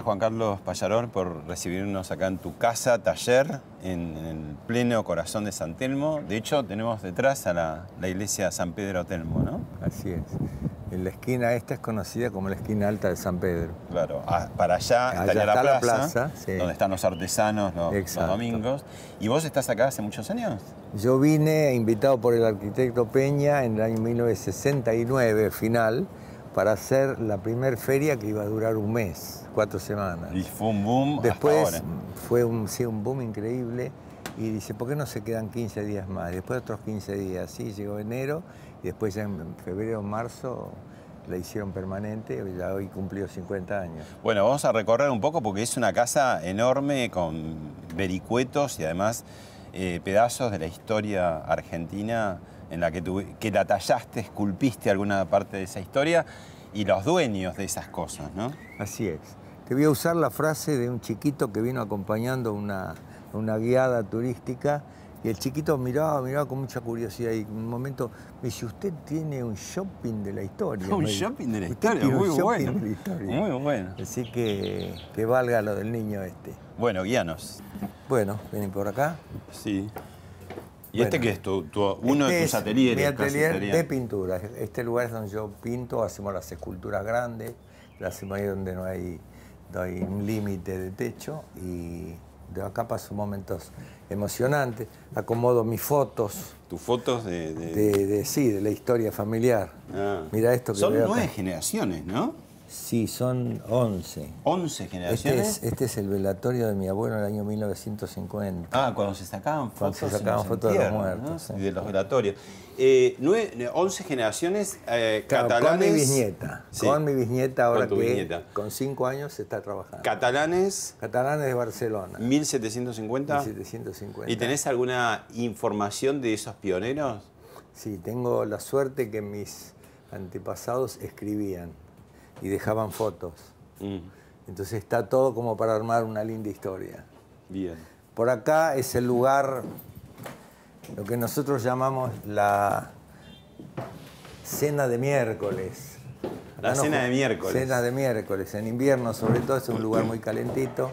Gracias Juan Carlos Payaror por recibirnos acá en tu casa, taller, en, el pleno corazón de San Telmo. De hecho, tenemos detrás a la, la iglesia San Pedro Telmo, ¿no? Así es. En la esquina esta es conocida como la esquina alta de San Pedro. Claro, para allá, Allá estaría la está plaza, la plaza, sí. donde están los artesanos los, los domingos. ¿Y vos estás acá hace muchos años? Yo vine invitado por el arquitecto Peña en el año 1969, final, para hacer la primer feria que iba a durar un mes, cuatro semanas. Y fue un boom hasta Después ahora. fue un, sí, un boom increíble y dice, ¿por qué no se quedan 15 días más? Después otros 15 días, sí, llegó enero y después ya en febrero, marzo la hicieron permanente, ya hoy cumplió 50 años. Bueno, vamos a recorrer un poco porque es una casa enorme con vericuetos y además eh, pedazos de la historia argentina en la que, tuvi- que la tallaste, esculpiste alguna parte de esa historia y los dueños de esas cosas, ¿no? Así es. Te voy a usar la frase de un chiquito que vino acompañando una, una guiada turística y el chiquito miraba, miraba con mucha curiosidad y en un momento me dice, usted tiene un shopping de la historia. Un shopping de la "Usted historia, muy shopping bueno. de la historia". Muy bueno. Así que que valga lo del niño este. Bueno, guíanos. Bueno, vienen por acá. Sí. ¿Y Bueno. este que es tu, tu- uno Este de tus es ateliers? Mi atelier de pintura. Este lugar es donde yo pinto, hacemos las esculturas grandes, las hacemos ahí donde no hay, hay un límite de techo y de acá paso momentos emocionantes. Acomodo mis fotos Tus fotos de... de- de, de- sí, de la historia familiar. Ah. Mira esto que Son veo acá. nueve generaciones, ¿no? Sí, son 11. Once Este generaciones. es, este es el velatorio de mi abuelo en el año 1950. Ah, cuando se sacaban Cuando fotos. se en sacaban fotos de los muertos, ¿no? sí. Y de los velatorios. Eh, nueve, once generaciones eh, Claro, catalanes. Con mi bisnieta. Sí. Con mi bisnieta ahora que bisnieta. con cinco años está trabajando. Catalanes, Catalanes de Barcelona. 1750. 1750. ¿Y tenés alguna información de esos pioneros? Sí, tengo la suerte que mis antepasados escribían y dejaban fotos. Mm, Entonces está todo como para armar una linda historia. bien. Por acá es el lugar, lo que nosotros llamamos la cena de miércoles. La cena de miércoles. Cena de miércoles. En invierno, sobre todo, es un lugar muy calentito.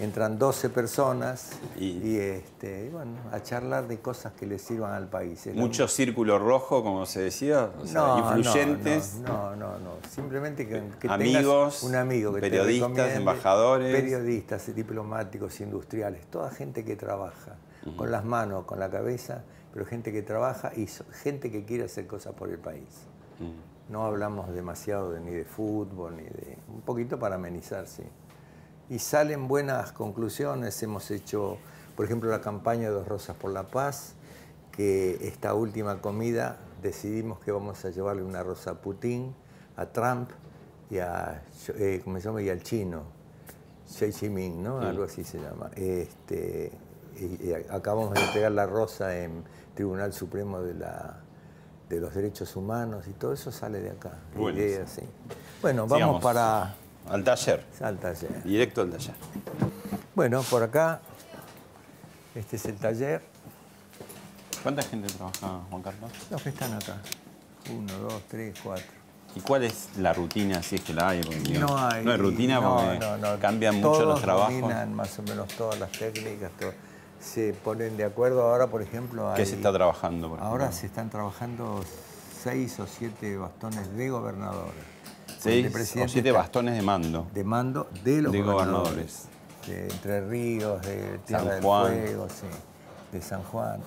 Entran 12 personas Y- y, este, bueno, a charlar de cosas que les sirvan al país. Mucho círculo rojo, como se decía. o sea, no, influyentes. No, no, no, no. Simplemente que, que Amigos, tengas un amigo que periodistas, embajadores. Periodistas, diplomáticos, industriales, toda gente que trabaja con las manos, con la cabeza, pero gente que trabaja y gente que quiere hacer cosas por el país. Mm. No hablamos demasiado de- ni de fútbol, ni de... Un poquito para amenizar, sí. Y salen buenas conclusiones. Hemos hecho, por ejemplo, la campaña Dos Rosas por la Paz, que esta última comida decidimos que vamos a llevarle una rosa a Putin, a Trump y a, eh, ¿cómo se llama? y al chino, Xi Jinping, ¿no? Algo así se llama. Este, y- y acabamos de entregar la rosa en Tribunal Supremo de la de los derechos humanos y todo eso sale de acá. Bueno, Ideas, sí. Bueno, Sigamos. vamos para Al taller. Salta taller. Directo al taller. Bueno, por acá, este es el taller. ¿Cuánta gente trabaja, Juan Carlos? Los que están acá. Uno, dos, tres, cuatro. ¿Y cuál es la rutina, si es que la hay? Porque, No hay. No hay rutina no, porque no, no. cambian mucho los trabajos. dominan más o menos todas las técnicas. todo. Se ponen de acuerdo. Ahora, por ejemplo, ¿Qué hay- se está trabajando? por Ahora ejemplo? se están trabajando seis o siete bastones de gobernadores. Seis o siete bastones de mando. de mando de los De gobernadores. De Entre Ríos, de Tierra San del Juan. Fuego, sí, de San Juan.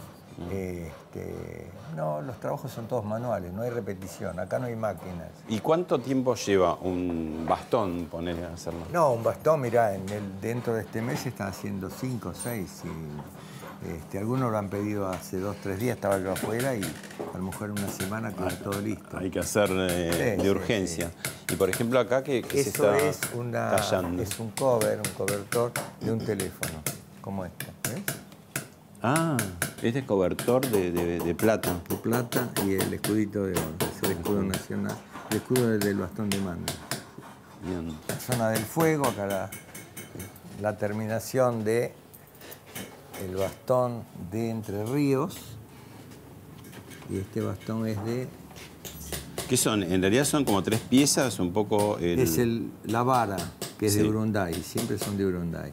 Este, no, los trabajos son todos manuales, no hay repetición, acá no hay máquinas. ¿Y cuánto tiempo lleva un bastón poner a hacerlo? No, un bastón, mirá, en el, dentro de este mes están haciendo cinco o seis. y, este, algunos lo han pedido hace dos, tres días, estaba yo afuera y a lo mejor en una semana queda todo listo. Hay que hacer eh, Sí, de sí, urgencia. Y por ejemplo acá que, que se está es, una, es un cover, un cobertor de un teléfono, como este. ¿ves? Ah, este es cobertor de, de- de plata. De plata y el escudito de oro, es el escudo nacional, el escudo del bastón de mando. Bien. La zona del fuego, acá la, la terminación de el bastón de Entre Ríos. Y este bastón es de. ¿Qué son? En realidad son como tres piezas, un poco el... Es el, la vara, que es Sí. de Urunday, siempre son de Urunday.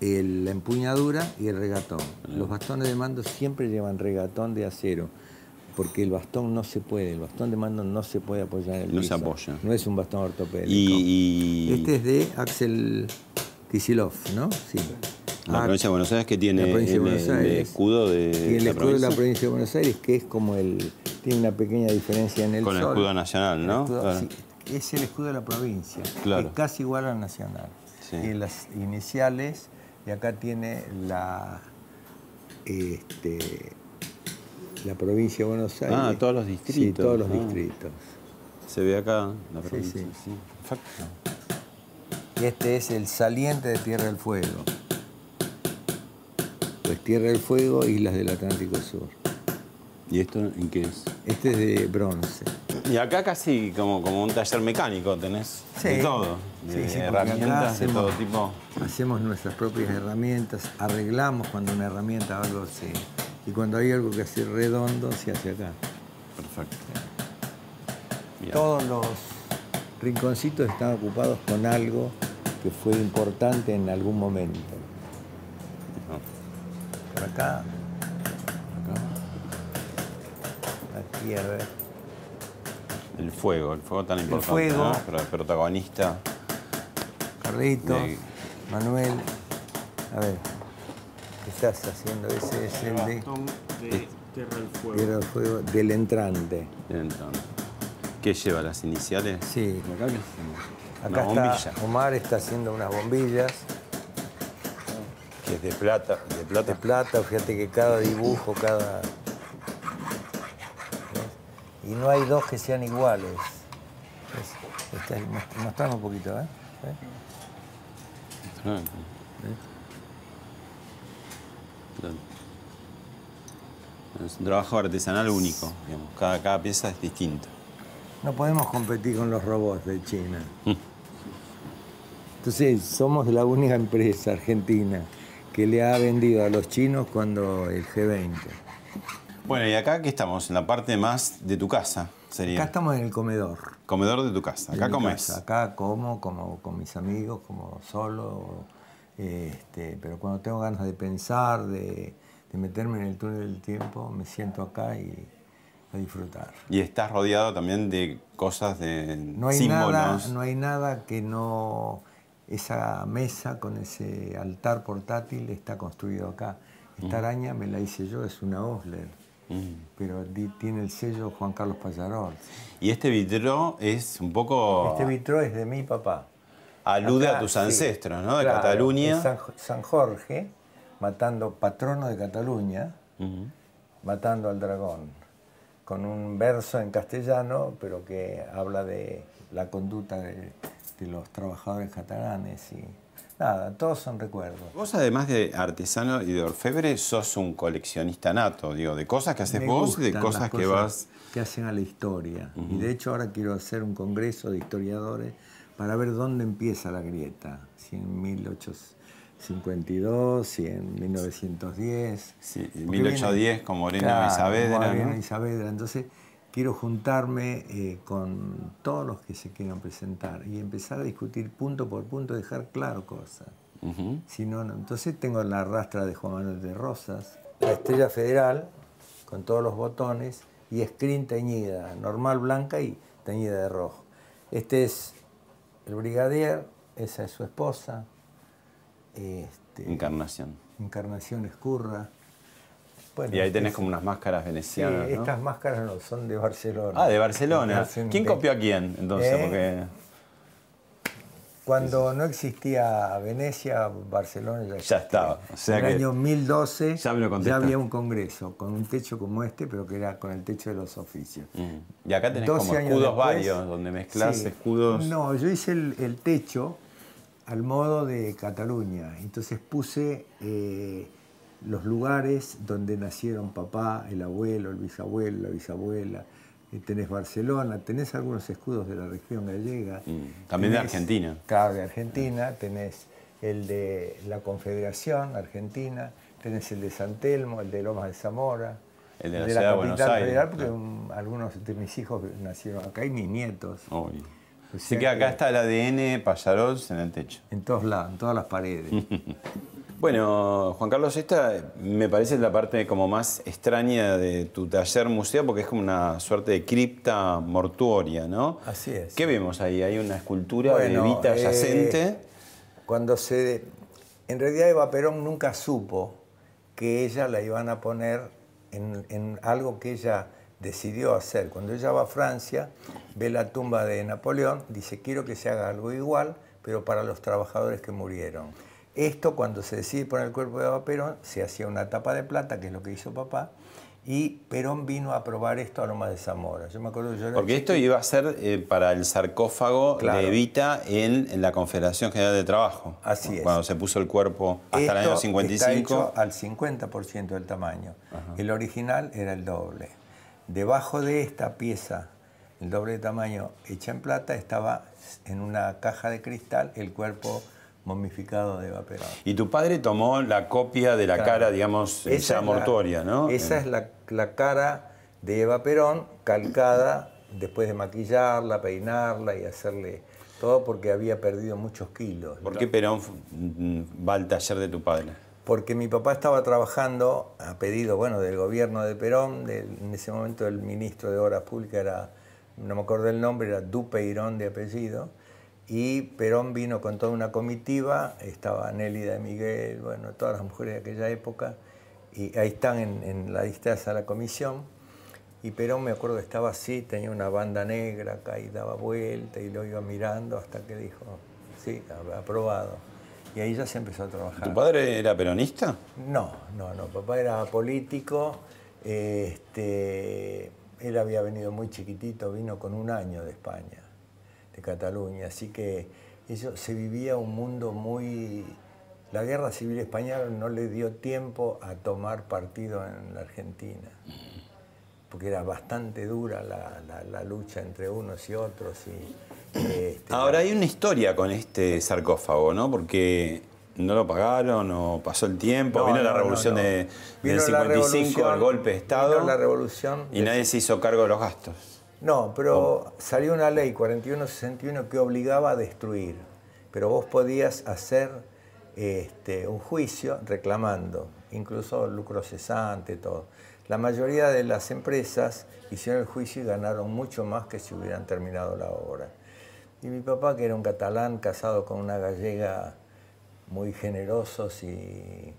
El- la empuñadura y el regatón. Los bastones de mando siempre llevan regatón de acero, porque el bastón no se puede, el bastón de mando no se puede apoyar en el No se piso. apoya. No es un bastón ortopédico. Y, y Este es de Axel Kisilov, ¿no? Sí. la Ah, provincia de Buenos Aires que tiene la provincia de el, el escudo de y el la escudo de la provincia de Buenos Aires, que es como el. tiene una pequeña diferencia en el con el sol. escudo nacional, ¿no? El escudo- Claro. sí, es el escudo de la provincia. Claro. Es casi igual al nacional. Sí. Y las iniciales, y acá tiene la. Este, la provincia de Buenos Aires. Ah, todos los Sí, distritos. todos los Ah. distritos. Se ve acá la Sí, provincia. sí. sí. Perfecto. Y este es el saliente de Tierra del Fuego. Pues Tierra del Fuego, Islas del Atlántico Sur. ¿Y esto en qué es? Este es de bronce. Y acá casi como, como un taller mecánico tenés Sí. de todo, Sí, de sí, herramientas acá de hacemos- todo tipo. Hacemos nuestras propias herramientas, arreglamos cuando una herramienta o algo se... Y cuando hay algo que hacer redondo, se hace acá. Perfecto. Bien. Todos los rinconcitos están ocupados con algo que fue importante en algún momento. Por acá, aquí, a ver. El fuego, el fuego tan importante, fuego. ¿no? Pero el protagonista. Carlitos, De- Manuel. A ver, ¿qué estás haciendo? Ese es el de de Tierra del Fuego. Tierra del Fuego del entrante. Entonces, ¿Qué lleva las iniciales? Sí, Acá hacemos? Acá Una está Omar está haciendo unas bombillas que es de plata, de de plata. plata. Fíjate que cada dibujo, cada. ¿Ves? Y no hay dos que sean iguales. Most- mostrame un poquito, ¿eh? Es un trabajo artesanal único, digamos. Cada, cada pieza es distinta. No podemos competir con los robots de China. Entonces, somos la única empresa argentina que le ha vendido a los chinos cuando el G20. Bueno, y acá que estamos, en la parte más de tu casa, sería. Acá estamos en el comedor. Comedor de tu casa. Acá comes. casa. Acá como, como con mis amigos, como solo. este, pero cuando tengo ganas de pensar, de, de meterme en el túnel del tiempo, me siento acá y a disfrutar. Y estás rodeado también de cosas de No hay, símbolos. nada, no hay nada que no... Esa mesa con ese altar portátil está construido acá. Esta araña me la hice yo, es una Osler, Mm. pero di- tiene el sello Juan Carlos Pallarol. Y este vitró es un poco. Este vitro es de mi papá. alude Acá, a tus sí. ancestros, ¿no? De Claro, Cataluña. San, San Jorge, matando patrono de Cataluña, matando al dragón, con un verso en castellano, pero que habla de la conducta de, los trabajadores catalanes y nada, todos son recuerdos. Vos, además de artesano y de orfebre, sos un coleccionista nato, digo, de cosas que haces Me vos y de cosas las que vas. que hacen a la historia. Y de hecho ahora quiero hacer un congreso de historiadores para ver dónde empieza la grieta, si en 1852, si en 1910. Sí, en Porque 1810 viene- con Moreno Claro, y Saavedra, Moreno ¿no? y Saavedra. Entonces quiero juntarme eh, con todos los que se quieran presentar y empezar a discutir punto por punto, dejar claro cosas. Si no, no. Entonces tengo la rastra de Juan Manuel de Rosas, la estrella federal con todos los botones y screen teñida, normal blanca y teñida de rojo. Este es el brigadier, esa es su esposa. Este, Encarnación. Encarnación Escurra. Bueno, Y ahí tenés es- como unas máscaras sí, venecianas. ¿no? estas máscaras no, son de Barcelona. Ah, de Barcelona. ¿Quién de- copió a quién entonces? Eh, Porque Cuando no existía Venecia, Barcelona ya, Ya estaba, o sea en el año 1012 Ya me contestaste. había un congreso con un techo como este, pero que era con el techo de los oficios. Mm. Y acá tenés 12 como escudos después- varios, donde mezclas Sí. escudos. No, yo hice el, el techo al modo de Cataluña. Entonces puse eh, los lugares donde nacieron papá, el abuelo, el bisabuelo, la bisabuela. Eh, tenés Barcelona, tenés algunos escudos de la región gallega. Mm, también de Argentina. Claro, de Argentina. Tenés el de la Confederación Argentina, tenés el de San Telmo, el de Lomas de Zamora. El de la ciudad de Buenos capital Aires, federal, porque claro. algunos de mis hijos nacieron acá y mis nietos. Obvio. O Así sea que acá que- está el ADN Payarols en el techo. En todos lados, en todas las paredes. Bueno, Juan Carlos, esta me parece la parte como más extraña de tu taller museo porque es como una suerte de cripta mortuoria, ¿no? Así es. ¿Qué vemos ahí? Hay una escultura Bueno, de Evita eh, yacente. Cuando se. En realidad, Eva Perón nunca supo que ella la iban a poner en, en algo que ella decidió hacer. Cuando ella va a Francia, ve la tumba de Napoleón, dice: Quiero que se haga algo igual, pero para los trabajadores que murieron. Esto, cuando se decide poner el cuerpo de Eva Perón, se hacía una tapa de plata, que es lo que hizo papá, y Perón vino a probar esto a Lomas de Zamora. Yo me acuerdo que yo era Porque esto iba a ser eh, para el sarcófago Claro. de Evita en, en la Confederación General de Trabajo. Así es. Cuando se puso el cuerpo hasta el año Esto 55. Está hecho al 50% del tamaño. El original era el doble. Debajo de esta pieza, el doble de tamaño hecha en plata, estaba en una caja de cristal el cuerpo momificado de Eva Perón. Y tu padre tomó la copia de la Claro. cara, digamos, Esa es mortuoria, ¿no? Esa es la, la cara de Eva Perón calcada después de maquillarla, peinarla y hacerle todo porque había perdido muchos kilos. ¿Por qué Perón mm, va al taller de tu padre? porque mi papá estaba trabajando a pedido bueno, del gobierno de Perón, del- en ese momento el ministro de Obras Públicas era, no me acuerdo el nombre, era Dupeirón de apellido, y Perón vino con toda una comitiva, estaba Nélida Miguel, bueno, todas las mujeres de aquella época, y ahí están en, en la distancia de la comisión, y Perón me acuerdo que estaba así, tenía una banda negra acá y daba vuelta y lo iba mirando hasta que dijo, sí, aprobado. Y ahí ya se empezó a trabajar. ¿Tu padre era peronista? No, no, no. Papá era político. Este, él había venido muy chiquitito, vino con un año de España, de Cataluña. Así que eso, se vivía un mundo muy. La guerra civil española no le dio tiempo a tomar partido en la Argentina, porque era bastante dura la, la- la lucha entre unos y otros. Y, este, Ahora hay una historia con este sarcófago, ¿no? Porque no lo pagaron o pasó el tiempo, No, vino la no, revolución no. de, Vino del la 55, el golpe de Estado, vino la revolución y nadie se hizo cargo de los gastos. No, pero salió una ley 4161 que obligaba a destruir, pero vos podías hacer este, un juicio reclamando, incluso lucro cesante, todo. La mayoría de las empresas hicieron el juicio y ganaron mucho más que si hubieran terminado la obra. Y mi papá, que era un catalán casado con una gallega muy generosos y,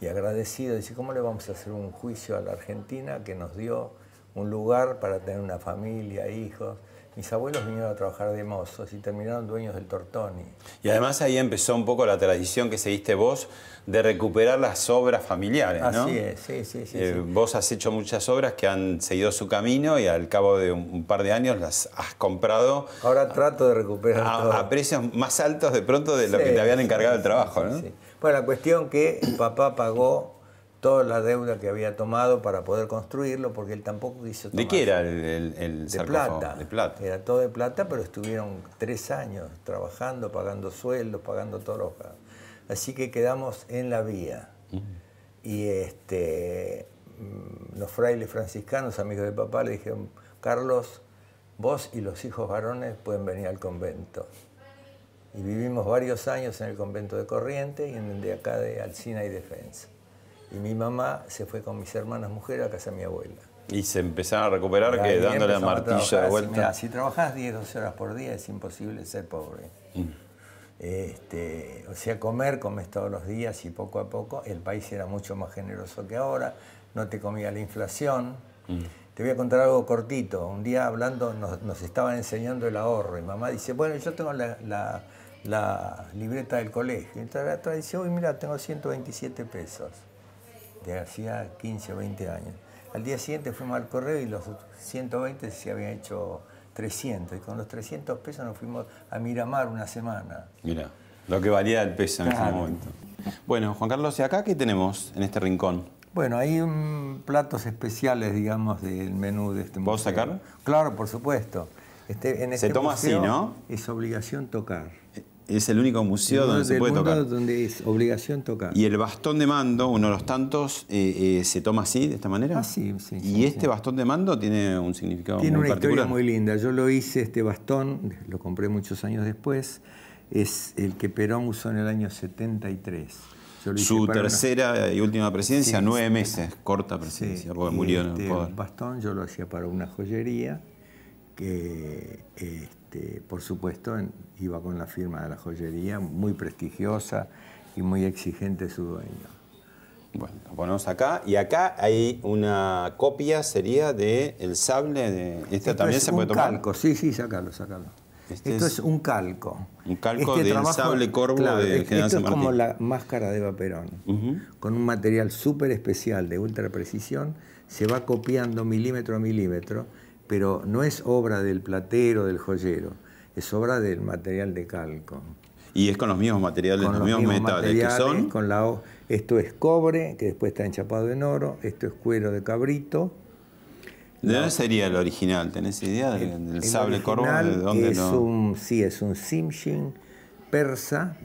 y agradecidos, dice, ¿cómo le vamos a hacer un juicio a la Argentina que nos dio un lugar para tener una familia, hijos? Mis abuelos vinieron a trabajar de mozos y terminaron dueños del Tortoni. Y además ahí empezó un poco la tradición que seguiste vos de recuperar las obras familiares, ¿no? Así es, sí, sí, sí. Eh, sí. Vos has hecho muchas obras que han seguido su camino y al cabo de un, par de años las has comprado Ahora trato de recuperar todo. a, precios más altos de pronto de lo Sí, que te habían sí, encargado el sí, trabajo, sí, ¿no? sí. Bueno, la cuestión que papá pagó toda la deuda que había tomado para poder construirlo, porque él tampoco quiso tomar. ¿De qué era el, el- el De plata. De plata. Era todo de plata, pero estuvieron tres años trabajando, pagando sueldos, pagando todos los. Así que quedamos en la vía. Y este, mm, los frailes franciscanos, amigos de papá, le dijeron, Carlos, vos y los hijos varones pueden venir al convento. Y vivimos varios años en el convento de Corrientes y en el de acá de Alcina y Defensa. Y mi mamá se fue con mis hermanas mujeres a casa de mi abuela. Y se empezaron a recuperar que dándole la martilla de vuelta. Mirá, si trabajas 10, 12 horas por día es imposible ser pobre. Mm. Este, o sea, comer, comes todos los días y poco a poco el país era mucho más generoso que ahora, no te comía la inflación. Mm. Te voy a contar algo cortito. Un día hablando nos, nos estaban enseñando el ahorro y mamá dice, bueno, yo tengo la, la- la libreta del colegio. Y entonces la otra dice, uy, mira, tengo 127 pesos. De hacía 15 o 20 años. Al día siguiente fuimos al correo y los 120 se habían hecho 300. Y con los 300 pesos nos fuimos a Miramar una semana. Mira, lo que valía el peso en ese momento. Bueno, Juan Carlos, ¿y acá qué tenemos en este rincón? Bueno, hay mm, platos especiales, digamos, del menú de este museo. ¿Puedo sacar? Claro, por supuesto. Este, en este toma así, ¿no? Es obligación tocar. Es el único museo donde se puede mundo tocar. donde es obligación tocar. Y el bastón de mando, uno de los tantos, eh, eh, se toma así, de esta manera. Ah, sí, sí, Y sí, este sí. bastón de mando tiene un significado Tiene muy una particular. historia muy linda. Yo lo hice, este bastón, lo compré muchos años después, es el que Perón usó en el año 73. Yo lo hice Su una- tercera y última presidencia, Sí, nueve meses, corta presidencia, porque murió en el este poder. bastón yo lo hacía para una joyería que, este, por supuesto, iba con la firma de la joyería, muy prestigiosa y muy exigente su dueño. Bueno, lo ponemos acá. Y acá hay una copia, sería de el sable de... ¿Este Esto también es se puede un tomar? calco, sí, sí, sacalo, sacalo. Este esto es es, un calco. un calco del sable corvo de es- General Esto es como la máscara de Eva Perón. Ujú. Con un material súper especial de ultra precisión, se va copiando milímetro a milímetro, pero no es obra del platero, del joyero, es obra del material de calco. Y es con los mismos materiales, Con los, mismos, metales, que son... con la esto es cobre, que después está enchapado en oro, esto es cuero de cabrito, ¿De dónde sería el original? ¿Tenés idea del, del El sable corvo? original ¿De dónde es un, sí, es un simshin persa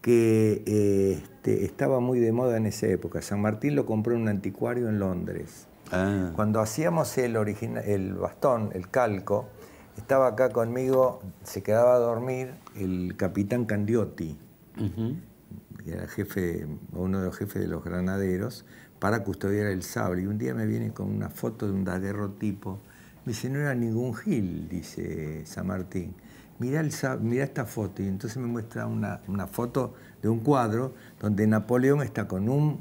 que eh, este, estaba muy de moda en esa época. San Martín lo compró en un anticuario en Londres. Ah, Cuando hacíamos el, origina- el bastón, el calco, estaba acá conmigo, se quedaba a dormir el capitán Candiotti, que era jefe, uno de los jefes de los granaderos, para custodiar el sable. Y un día me viene con una foto de un daguerrotipo. Me dice, no era ningún Gil, dice San Martín. Mirá, el, mirá esta foto. Y entonces me muestra una, una foto de un cuadro donde Napoleón está con un,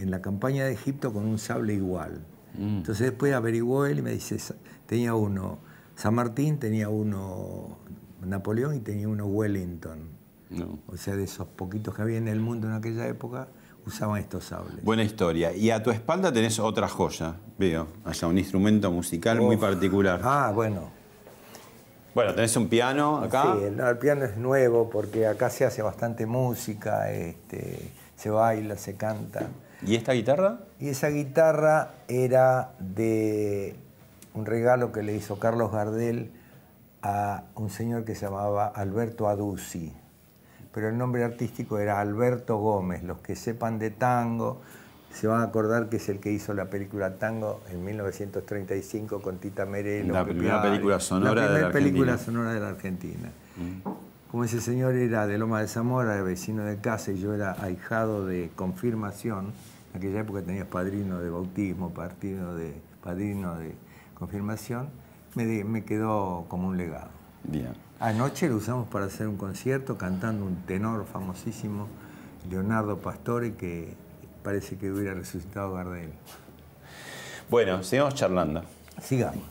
en la campaña de Egipto con un sable igual. Entonces después averiguó él y me dice, "Sa- tenía uno, San Martín tenía uno Napoleón y tenía uno Wellington. No. O sea, de esos poquitos que había en el mundo en aquella época, usaban estos sables. Buena historia. Y a tu espalda tenés otra joya, veo. Allá un instrumento musical muy particular. Ah, bueno. Bueno, tenés un piano acá. Sí, el piano es nuevo porque acá se hace bastante música, este, se baila, se canta. ¿Y esta guitarra? Y esa guitarra era de un regalo que le hizo Carlos Gardel a un señor que se llamaba Alberto Aduzzi. Pero el nombre artístico era Alberto Gómez. Los que sepan de tango se van a acordar que es el que hizo la película Tango en 1935 con Tita Merelo. La primera película sonora La de la película Argentina. sonora de la Argentina. Como ese señor era de Loma de Zamora, vecino de casa, y yo era ahijado de confirmación. En aquella época tenías padrino de bautismo, padrino de, padrino de confirmación. Me, de- me quedó como un legado. Bien. Anoche lo usamos para hacer un concierto cantando un tenor famosísimo, Leonardo Pastore, que parece que hubiera resucitado Gardel. Bueno, sigamos charlando. Sigamos.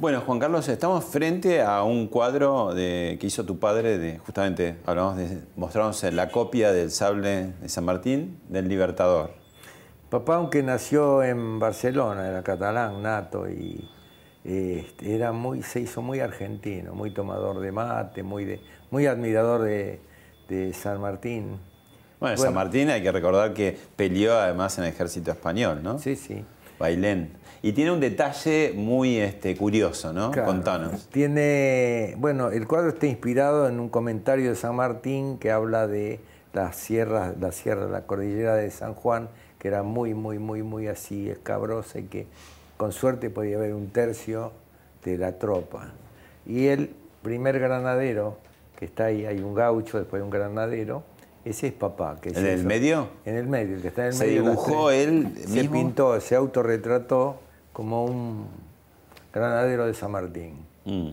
Bueno, Juan Carlos, estamos frente a un cuadro de, que hizo tu padre, de, justamente hablamos de mostrarnos la copia del sable de San Martín del Libertador. Papá, aunque nació en Barcelona, era catalán, nato, y este, era muy, se hizo muy argentino, muy tomador de mate, muy, de, muy admirador de, de San Martín. Bueno, Bueno. San Martín hay que recordar que peleó además en el ejército español, ¿no? Sí, sí. Bailén. Y tiene un detalle muy este, curioso, ¿no? Claro. Contanos. Tiene, bueno, el cuadro está inspirado en un comentario de San Martín que habla de las sierras, la sierra, la cordillera de San Juan, que era muy, muy, muy, muy así escabrosa y que con suerte podía haber un tercio de la tropa. Y el primer granadero, que está ahí, hay un gaucho, después hay un granadero, ese es papá. Que es ¿En el medio? En el medio, el que está en el ¿Se medio. las dibujó él Se mismo? pintó, se autorretrató como un granadero de San Martín. Mm.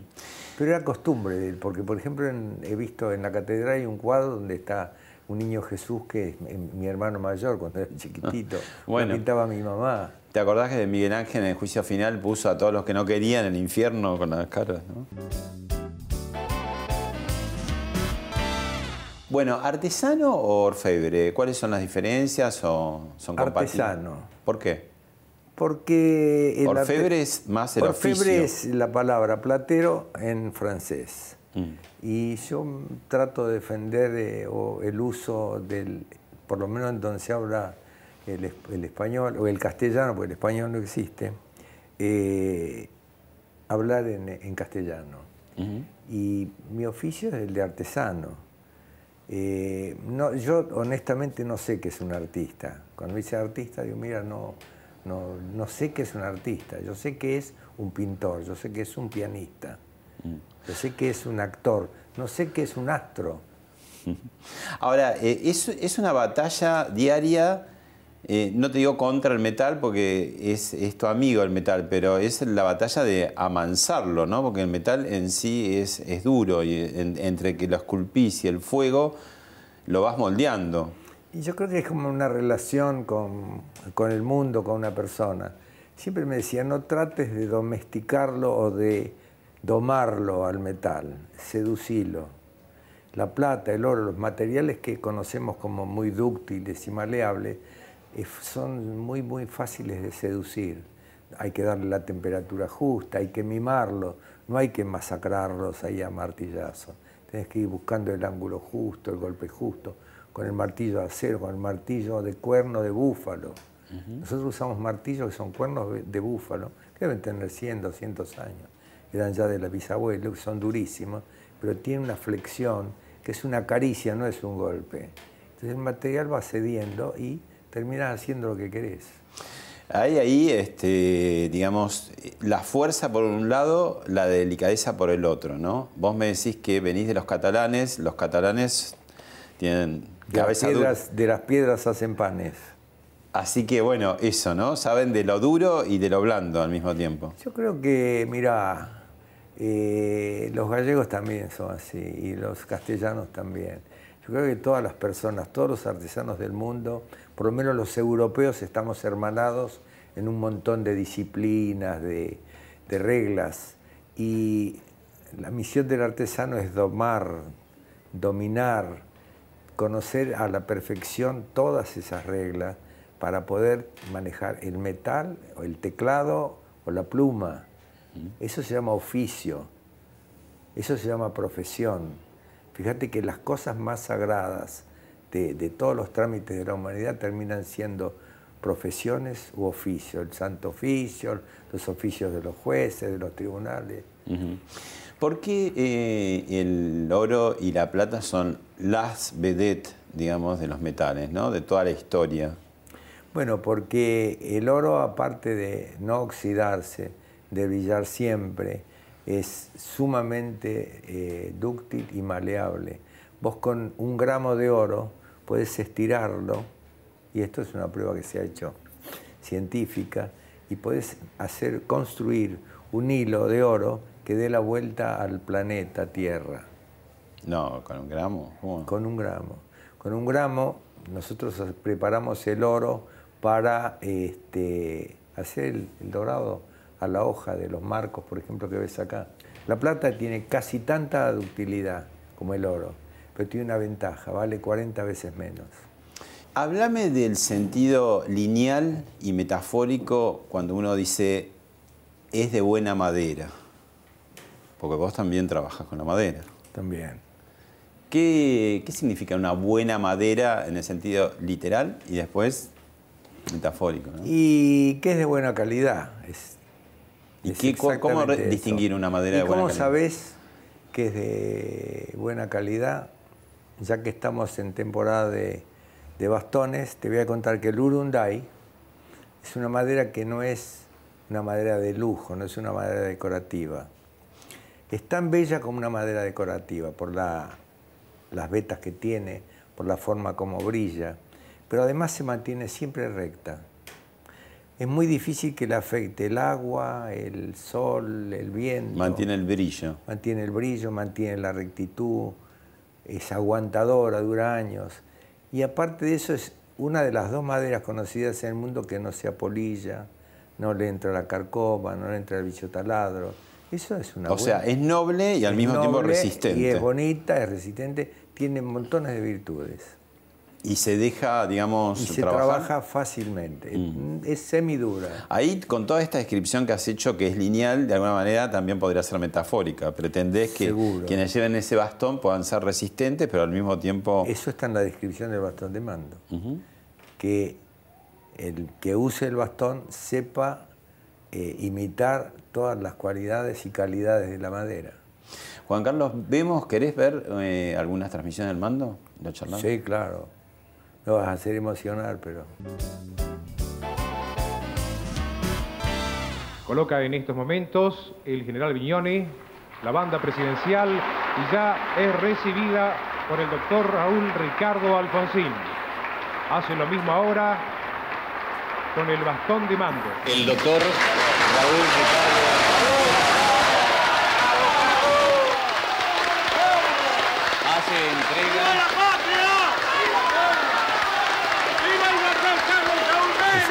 Pero era costumbre de él, porque por ejemplo en- he visto en la catedral hay un cuadro donde está un niño Jesús que es mi- hermano mayor cuando era chiquitito. bueno. Lo pintaba mi mamá. ¿Te acordás que Miguel Ángel en el juicio final puso a todos los que no querían el infierno con las caras? ¿no? Bueno, ¿artesano o orfebre? ¿Cuáles son las diferencias o son compatibles? Artesano. ¿Por qué? Porque el Orfebre arte- es más el Orfebre oficio. es la palabra platero en francés. Mm. Y yo trato de defender eh, o el uso del, por lo menos en donde se habla el, es- el español o el castellano, porque el español no existe, eh, hablar en, en castellano. Y mi oficio es el de artesano. Eh, no, yo honestamente no sé qué es un artista. Cuando me dice artista, digo, mira, no, no, no sé qué es un artista. Yo sé que es un pintor, yo sé que es un pianista, yo sé que es un actor, no sé qué es un astro. Ahora, eh, es, es una batalla diaria, eh, no te digo contra el metal porque es, es tu amigo el metal, pero es la batalla de amansarlo, ¿no? Porque el metal en sí es, es duro y en- entre que lo esculpís y el fuego lo vas moldeando. Y yo creo que es como una relación con, con el mundo, con una persona. Siempre me decía, no trates de domesticarlo o de domarlo al metal, seducilo. La plata, el oro, los materiales que conocemos como muy dúctiles y maleables, eh, son muy, muy fáciles de seducir. Hay que darle la temperatura justa, hay que mimarlo, no hay que masacrarlos ahí a martillazo. Tienes que ir buscando el ángulo justo, el golpe justo, con el martillo de acero, con el martillo de cuerno de búfalo. Nosotros usamos martillos que son cuernos de- de búfalo, que deben tener 100, 200 años. Eran ya de la bisabuelo, que son durísimos, pero tienen una flexión que es una caricia, no es un golpe. Entonces el material va cediendo y terminas haciendo lo que querés. Hay ahí, este, digamos, la fuerza por un lado, la delicadeza por el otro, ¿no? Vos me decís que venís de los catalanes, los catalanes tienen De las, dura. de las piedras hacen panes. Así que bueno, eso, ¿no? Saben de lo duro y de lo blando al mismo tiempo. Yo creo que, mira, los gallegos también son así y los castellanos también. Yo creo que todas las personas, todos los artesanos del mundo, por lo menos los europeos, estamos hermanados en un montón de disciplinas, de, de reglas. Y la misión del artesano es domar, dominar, conocer a la perfección todas esas reglas para poder manejar el metal, o el teclado o la pluma. Eso se llama oficio, eso se llama profesión. Fíjate que las cosas más sagradas de, de todos los trámites de la humanidad terminan siendo profesiones u oficios, el santo oficio, los oficios de los jueces, de los tribunales. ¿Por qué eh, el oro y la plata son las vedettes, digamos, de los metales, ¿no? De toda la historia. Bueno, porque el oro, aparte de no oxidarse, de brillar siempre, es sumamente eh, dúctil y maleable. Vos con un gramo de oro puedes estirarlo, y esto es una prueba que se ha hecho científica, y puedes hacer construir un hilo de oro que dé la vuelta al planeta Tierra No, con un gramo. ¿cómo? con un gramo. Con un gramo nosotros preparamos el oro para este, hacer el, el dorado a la hoja de los marcos, por ejemplo, que ves acá. La plata tiene casi tanta ductilidad como el oro, pero tiene una ventaja, vale 40 veces menos. Háblame del sentido lineal y metafórico cuando uno dice es de buena madera. Porque vos también trabajas con la madera. También. ¿Qué, qué significa una buena madera en el sentido literal y después metafórico? ¿no? ¿Y qué es de buena calidad? Es, ¿Y qué- cómo eso. distinguir una madera ¿Y de buena cómo calidad? sabés que es de buena calidad? Ya que estamos en temporada de, de bastones, te voy a contar que el Urunday es una madera que no es una madera de lujo, no es una madera decorativa. Es tan bella como una madera decorativa por la- las vetas que tiene, por la forma como brilla, pero además se mantiene siempre recta. Es muy difícil que le afecte el agua, el sol, el viento. Mantiene el brillo. Mantiene el brillo, mantiene la rectitud, es aguantadora, dura años. Y aparte de eso es una de las dos maderas conocidas en el mundo que no se apolilla, no le entra la carcoma, no le entra el bicho taladro. Eso es una O sea, buena- es noble y al mismo tiempo resistente. Y es bonita, es resistente, tiene montones de virtudes. Y se deja, digamos, Y se trabajar. trabaja fácilmente. Es semidura. Ahí, con toda esta descripción que has hecho, que es lineal, de alguna manera también podría ser metafórica. Pretendés que Seguro. quienes lleven ese bastón puedan ser resistentes, pero al mismo tiempo. Eso está en la descripción del bastón de mando. Que el que use el bastón sepa eh, imitar todas las cualidades y calidades de la madera. Juan Carlos, vemos, ¿querés ver eh, algunas transmisiones del mando? ¿Lo charlamos? Sí, claro. Me vas a hacer emocionar, pero... Coloca en estos momentos el general Viñone, la banda presidencial, y ya es recibida por el doctor Raúl Ricardo Alfonsín. Hace lo mismo ahora con el bastón de mando. El doctor Raúl Ricardo. Hace entrega. Esa eran, eh,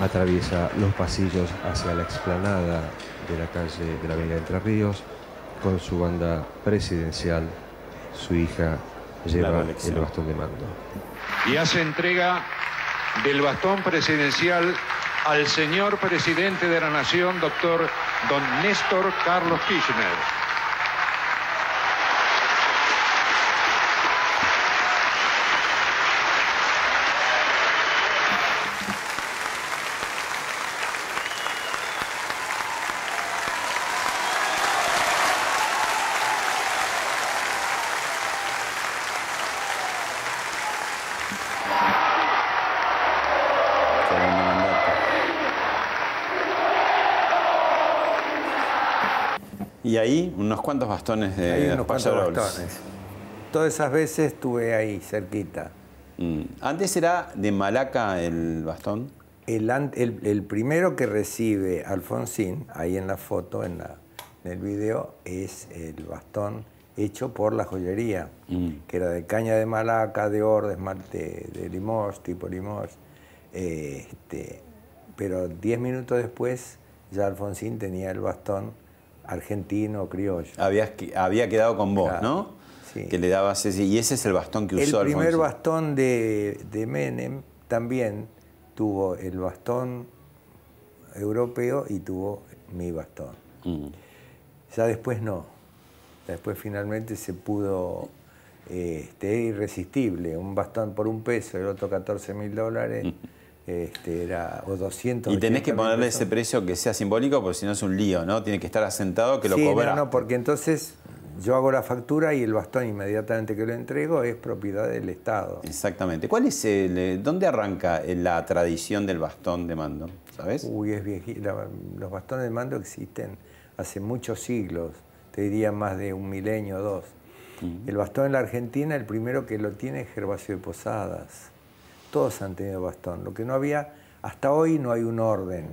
atraviesa los pasillos hacia la explanada de la calle de la Avenida Entre Ríos con su banda presidencial. Su hija lleva el bastón de mando. y hace entrega del bastón presidencial al señor presidente de la Nación, doctor don Néstor Carlos Kirchner. Y ahí unos cuantos bastones de hay unos cuantos bastones. Todas esas veces estuve ahí, cerquita. Mm. Antes era de Malaca el bastón. El, an- el- el primero que recibe Alfonsín, ahí en la foto, en, la- en el video, es el bastón hecho por la joyería, que era de caña de malaca, de oro, de esmalte de limos, tipo limos. Eh, este, pero diez minutos después ya Alfonsín tenía el bastón argentino criollo. Habías había quedado con vos, Claro, ¿no? sí. Que le dabas ese. Y ese es el bastón que El usó primer Alfonsín. bastón de, de Menem también tuvo el bastón europeo y tuvo mi bastón. Mm. Ya después no. Después finalmente se pudo, este, irresistible. Un bastón por un peso, el otro 14 mil dólares, este, era, o 200. Y tenés que 80.000 ponerle pesos. ese precio que sea simbólico, porque si no es un lío, ¿no? Tiene que estar asentado que lo sí, cobra. no, no, porque entonces yo hago la factura y el bastón inmediatamente que lo entrego es propiedad del Estado. Exactamente. ¿Cuál es el, eh, ¿Dónde arranca eh, la tradición del bastón de mando? ¿Sabes? Uy, es viejito. Los bastones de mando existen hace muchos siglos, te diría más de un milenio o dos. El bastón en la Argentina, el primero que lo tiene es Gervasio de Posadas. Todos han tenido bastón. Lo que no había, hasta hoy no hay un orden.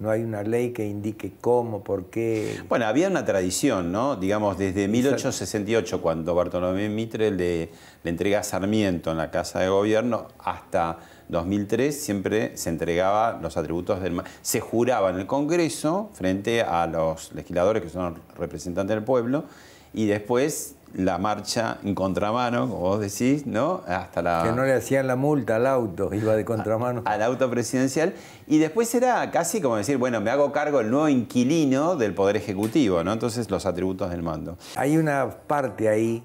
No hay una ley que indique cómo, por qué. Bueno, había una tradición, ¿no? Digamos, desde 1868, cuando Bartolomé Mitre le, le entrega a Sarmiento en la Casa de Gobierno, hasta 2003 siempre se entregaba los atributos del... Se juraba en el Congreso frente a los legisladores que son representantes del pueblo y después la marcha en contramano, como vos decís, ¿no? Hasta la... Que no le hacían la multa al auto, iba de contramano. al auto presidencial y después era casi como decir, bueno, me hago cargo del nuevo inquilino del Poder Ejecutivo, ¿no? Entonces los atributos del mando. Hay una parte ahí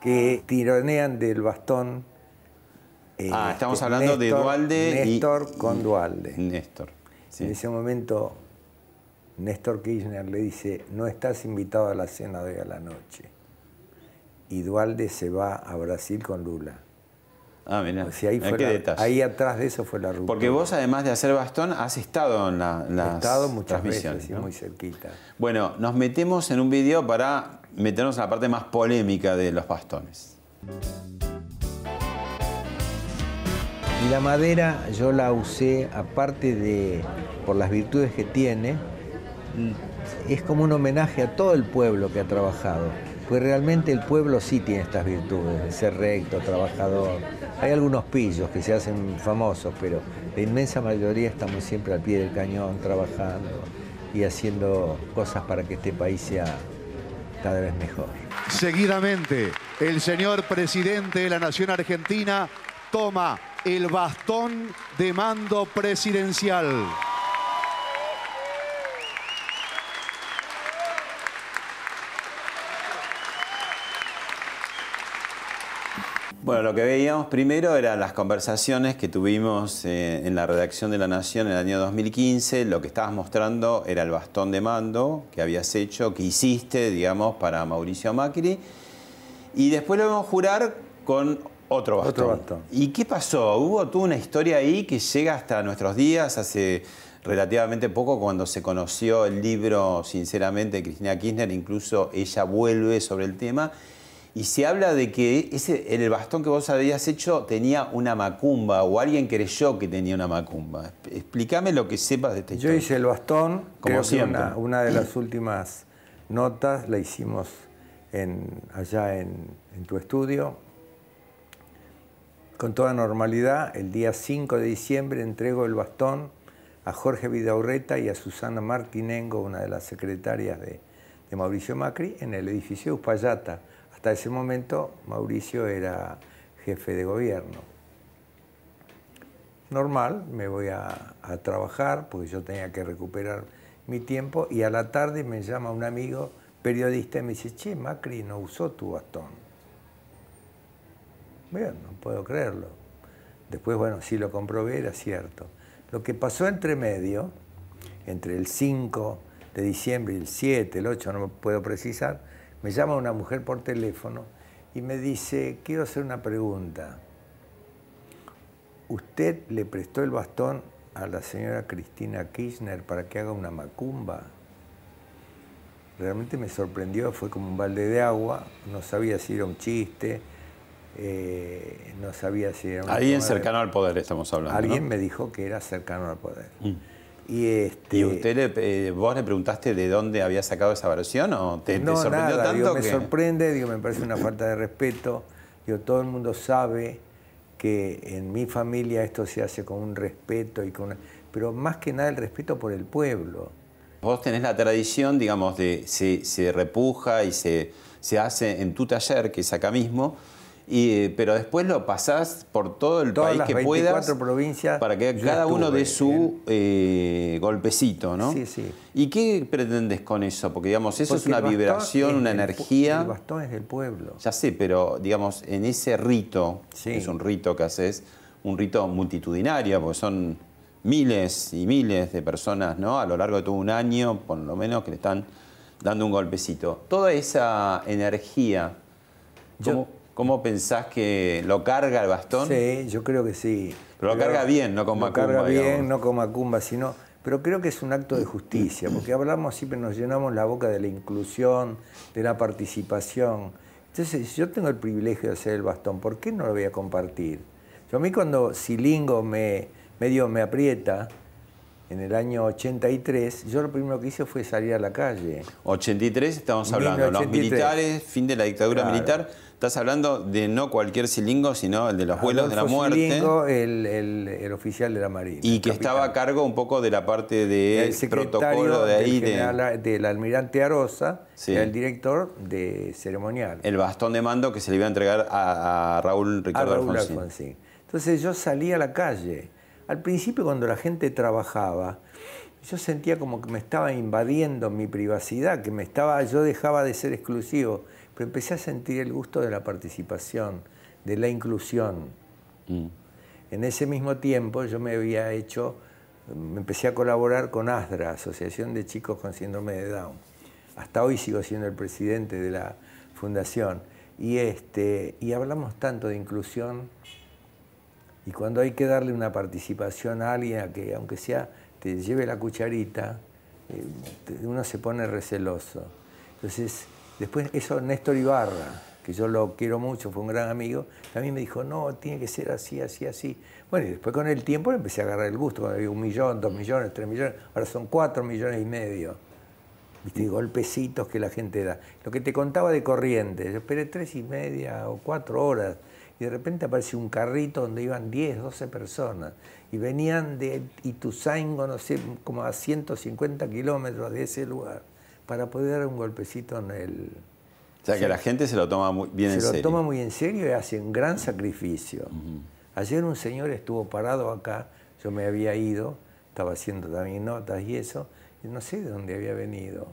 que tironean del bastón. eh, Ah, estamos hablando de Néstor- Dualde y- Néstor y- con Dualde. Néstor. sí. En ese momento, Néstor Kirchner le dice, no estás invitado a la cena de hoy a la noche. Y Dualde se va a Brasil con Lula. Ah, mirá. O sea, ahí, Mirá qué la- ahí atrás de eso fue la ruptura. Porque vos, además de hacer bastón, has estado en la, He las estado muchas veces y ¿no? muy cerquita. Bueno, nos metemos en un video para meternos en la parte más polémica de los bastones. Y la madera yo la usé, aparte de por las virtudes que tiene, es como un homenaje a todo el pueblo que ha trabajado. Pues realmente el pueblo sí tiene estas virtudes, de ser recto, trabajador. Hay algunos pillos que se hacen famosos, pero la inmensa mayoría estamos siempre al pie del cañón, trabajando y haciendo cosas para que este país sea cada vez mejor. Seguidamente, el señor presidente de la Nación Argentina toma el bastón de mando presidencial. Bueno, lo que veíamos primero eran las conversaciones que tuvimos eh, en la redacción de La Nación en el año 2015. Lo que estabas mostrando era el bastón de mando que habías hecho, que hiciste, digamos, para Mauricio Macri. Y después lo vamos a jurar con otro bastón. Otro bastón. ¿Y qué pasó? Hubo tú una historia ahí que llega hasta nuestros días, hace relativamente poco cuando se conoció el libro, sinceramente, de Cristina Kirchner, incluso ella vuelve sobre el tema. Y se habla de que ese, el bastón que vos habías hecho tenía una macumba o alguien creyó que tenía una macumba. Explícame lo que sepas de esta Yo historia. hice el bastón, Como creo que siempre. Una, una de las últimas notas la hicimos en- allá en, en tu estudio. Con toda normalidad, el día 5 de diciembre entrego el bastón a Jorge Vidaurreta y a Susana Martinengo, una de las secretarias de, de Mauricio Macri, en el edificio de Uspallata. Hasta ese momento Mauricio era jefe de gobierno normal, me voy a, trabajar porque yo tenía que recuperar mi tiempo y a la tarde me llama un amigo periodista y me dice, che, Macri no usó tu bastón. Bien, no puedo creerlo. Después, bueno, sí lo comprobé, era cierto. Lo que pasó entre medio, entre el 5 de diciembre y el 7, el 8, no me puedo precisar, me llama una mujer por teléfono y me dice, quiero hacer una pregunta. ¿Usted le prestó el bastón a la señora Cristina Kirchner para que haga una macumba? Realmente me sorprendió, fue como un balde de agua, no sabía si era un chiste, eh, no sabía si era Alguien de- cercano al poder estamos hablando. ¿no? Alguien me dijo que era cercano al poder. Mm. Y, este, ¿Y usted le- eh, vos le preguntaste de dónde había sacado esa versión o te, sorprendió nada, tanto digo, me que... sorprende, digo, me parece una falta de respeto. Digo, todo el mundo sabe que en mi familia esto se hace con un respeto y con una- pero más que nada el respeto por el pueblo. Vos tenés la tradición, digamos, de se, se repuja y se, se hace en tu taller, que es acá mismo, y, eh, pero después lo pasás por todo el Todas país las que 24 puedas provincias. para que cada uno dé su eh, golpecito, ¿no? Sí, sí. ¿Y qué pretendes con eso? Porque, digamos, eso es una vibración, es una energía. El bastón es del pueblo. Ya sé, pero digamos, en ese rito, Sí. que es un rito que haces, un rito multitudinario, porque son miles y miles de personas, ¿no? A lo largo de todo un año, por lo menos, que le están dando un golpecito. Toda esa energía, ¿cómo, cómo pensás que lo carga el bastón? Sí, yo creo que sí. Pero lo carga bien, no con lo macumba, carga bien, digamos. no con macumba, sino... Pero creo que es un acto de justicia, porque hablamos siempre, nos llenamos la boca de la inclusión, de la participación. Entonces, yo tengo el privilegio de hacer el bastón, ¿por qué no lo voy a compartir? Yo a mí cuando Silingo me, medio me aprieta, en el año 83, yo lo primero que hice fue salir a la calle. 83 estamos hablando, los 1983. militares, fin de la dictadura Claro. militar. Estás hablando de no cualquier cilingo, sino el de los vuelos de la muerte. Silingo, el, el- el oficial de la Marina. Y que estaba a cargo un poco de la parte de el secretario protocolo de ahí, del, de del almirante Arosa, Sí. el director de ceremonial. el bastón de mando que se le iba a entregar a, a Raúl a Ricardo Raúl Alfonsín. Alfonsín. Entonces yo salí a la calle. Al principio cuando la gente trabajaba, yo sentía como que me estaba invadiendo mi privacidad, que me estaba, yo dejaba de ser exclusivo, pero empecé a sentir el gusto de la participación, de la inclusión. Mm. En ese mismo tiempo yo me había hecho, me empecé a colaborar con ASDRA, Asociación de Chicos con Síndrome de Down. Hasta hoy sigo siendo el presidente de la fundación. Y, este, y hablamos tanto de inclusión y cuando hay que darle una participación a alguien a que, aunque sea, te lleve la cucharita, eh, uno se pone receloso. Entonces, después eso Néstor Ibarra, que yo lo quiero mucho, fue un gran amigo, también me dijo, no, tiene que ser así, así, así. Bueno, y después con el tiempo empecé a agarrar el gusto, cuando había un millón, dos millones, tres millones, ahora son cuatro millones y medio. ¿Viste? Golpecitos que la gente da. Lo que te contaba de corriente, yo esperé tres y media o cuatro horas y de repente apareció un carrito donde iban 10, 12 personas y venían de Ituzaingo, no sé, como a 150 kilómetros de ese lugar para poder dar un golpecito en el... O sea, que la gente se lo toma muy bien en Se serio. lo toma muy en serio y hace un gran sacrificio. Ayer un señor estuvo parado acá, yo me había ido, estaba haciendo también notas y eso, y no sé de dónde había venido.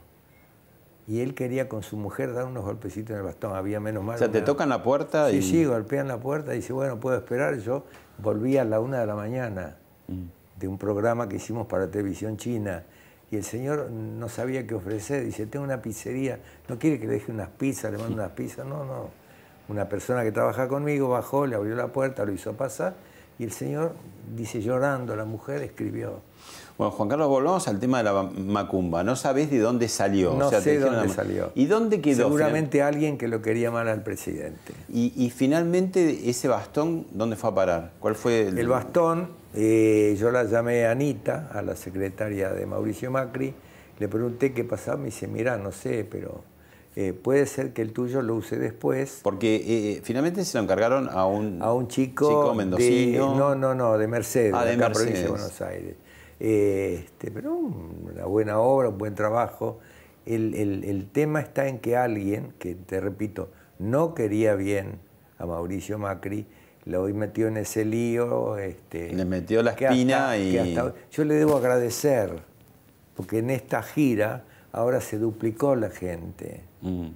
Y él quería con su mujer dar unos golpecitos en el bastón, había menos mal. O sea, te tocan la puerta Sí, y... sí, golpean la puerta y dice, bueno, puedo esperar. Yo volví a la una de la mañana Mm. de un programa que hicimos para televisión china y el señor no sabía qué ofrecer. Dice, tengo una pizzería, ¿no quiere que le deje unas pizzas? Le mando unas pizzas. No, no. Una persona que trabaja conmigo bajó, le abrió la puerta, lo hizo pasar y el señor, dice, llorando, la mujer escribió. Bueno, Juan Carlos, volvamos al tema de la macumba. No sabés de dónde salió. No O sea, sé dónde salió. ¿Y dónde quedó? Seguramente alguien que lo quería mal al presidente. Y, y finalmente, ese bastón, ¿dónde fue a parar? ¿Cuál fue el, El bastón, eh, yo la llamé a Anita, a la secretaria de Mauricio Macri, le pregunté qué pasaba, me dice, mira, no sé, pero eh, puede ser que el tuyo lo use después. Porque eh, finalmente se lo encargaron a un, A un chico, chico de, mendocino. no, no, no, de Mercedes, Ah, de acá, provincia de Mercedes. Buenos Aires. Eh, este, pero una buena obra, un buen trabajo. El, el- el tema está en que alguien, que te repito, no quería bien a Mauricio Macri, lo metió en ese lío. Este, Le metió la espina hasta- y... hasta- yo le debo agradecer, porque en esta gira ahora se duplicó la gente. Mm.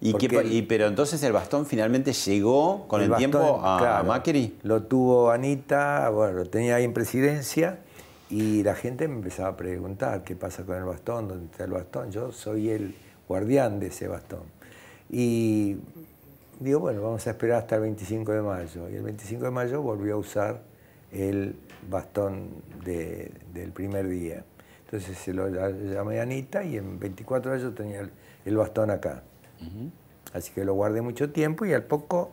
¿Y qué pero entonces el bastón finalmente llegó con el, bastón, tiempo a, a claro, Macri. Lo tuvo Anita, bueno, lo tenía ahí en presidencia y la gente me empezaba a preguntar qué pasa con el bastón, dónde está el bastón. Yo soy el guardián de ese bastón. Y digo, bueno, vamos a esperar hasta el 25 de mayo. Y el 25 de mayo volvió a usar el bastón de- del primer día. Entonces se lo llamé a Anita y en 24 horas yo tenía el, el bastón acá. Así que lo guardé mucho tiempo y al poco,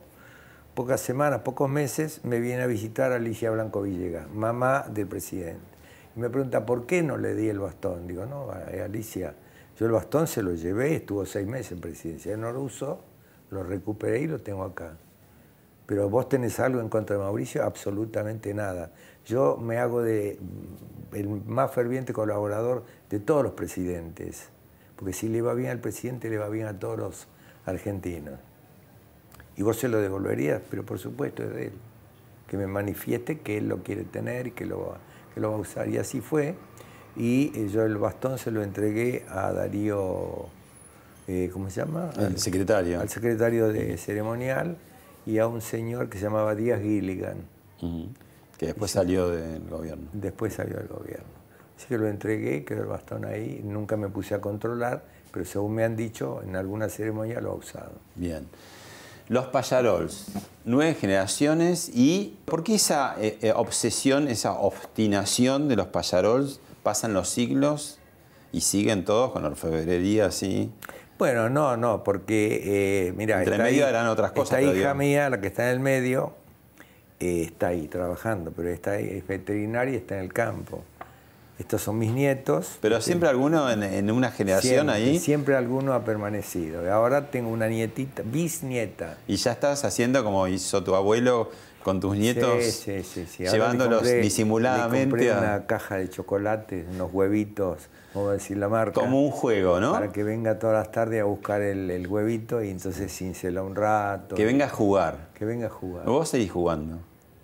pocas semanas, pocos meses, me viene a visitar Alicia Blanco Villegas, mamá del presidente. Y me pregunta, ¿por qué no le di el bastón? Digo, no, eh, Alicia, yo el bastón se lo llevé, estuvo seis meses en presidencia, él no lo usó, lo recuperé y lo tengo acá. Pero vos tenés algo en contra de Mauricio, absolutamente nada. Yo me hago de el más ferviente colaborador de todos los presidentes, porque si le va bien al presidente, le va bien a todos los argentinos. Y vos se lo devolverías, pero por supuesto es de él. Que me manifieste que él lo quiere tener y que lo va, que lo va a usar. Y así fue. Y eh, yo el bastón se lo entregué a Darío, eh, ¿cómo se llama? El secretario. Al secretario de ceremonial y a un señor que se llamaba Díaz Gilligan. Que después salió del gobierno. Después salió del gobierno. Así que lo entregué, quedó el bastón ahí, nunca me puse a controlar, pero según me han dicho, en alguna ceremonia lo ha usado. Bien. Los payarols, nueve generaciones y ¿por qué esa eh, eh, obsesión, esa obstinación de los payarols pasan los siglos y siguen todos con orfebrería así? Bueno, no, no, porque, eh, mira, Entre medio eran otras cosas, Esta hija mía, la que está en el medio, eh, está ahí trabajando, pero está ahí, es veterinaria y está en el campo. Estos son mis nietos. Pero siempre alguno en, en una generación siempre, ahí Siempre alguno ha permanecido. Ahora tengo una nietita, bisnieta. y ya estás haciendo como hizo tu abuelo con tus nietos, Sí, sí, sí, llevándolos compré- disimuladamente Le compré a- una caja de chocolates, unos huevitos, vamos a decir la marca. como un juego, ¿no? Para que venga todas las tardes a buscar el, el huevito y entonces cincela un rato. Que venga a jugar. Que venga a jugar. Vos seguís jugando.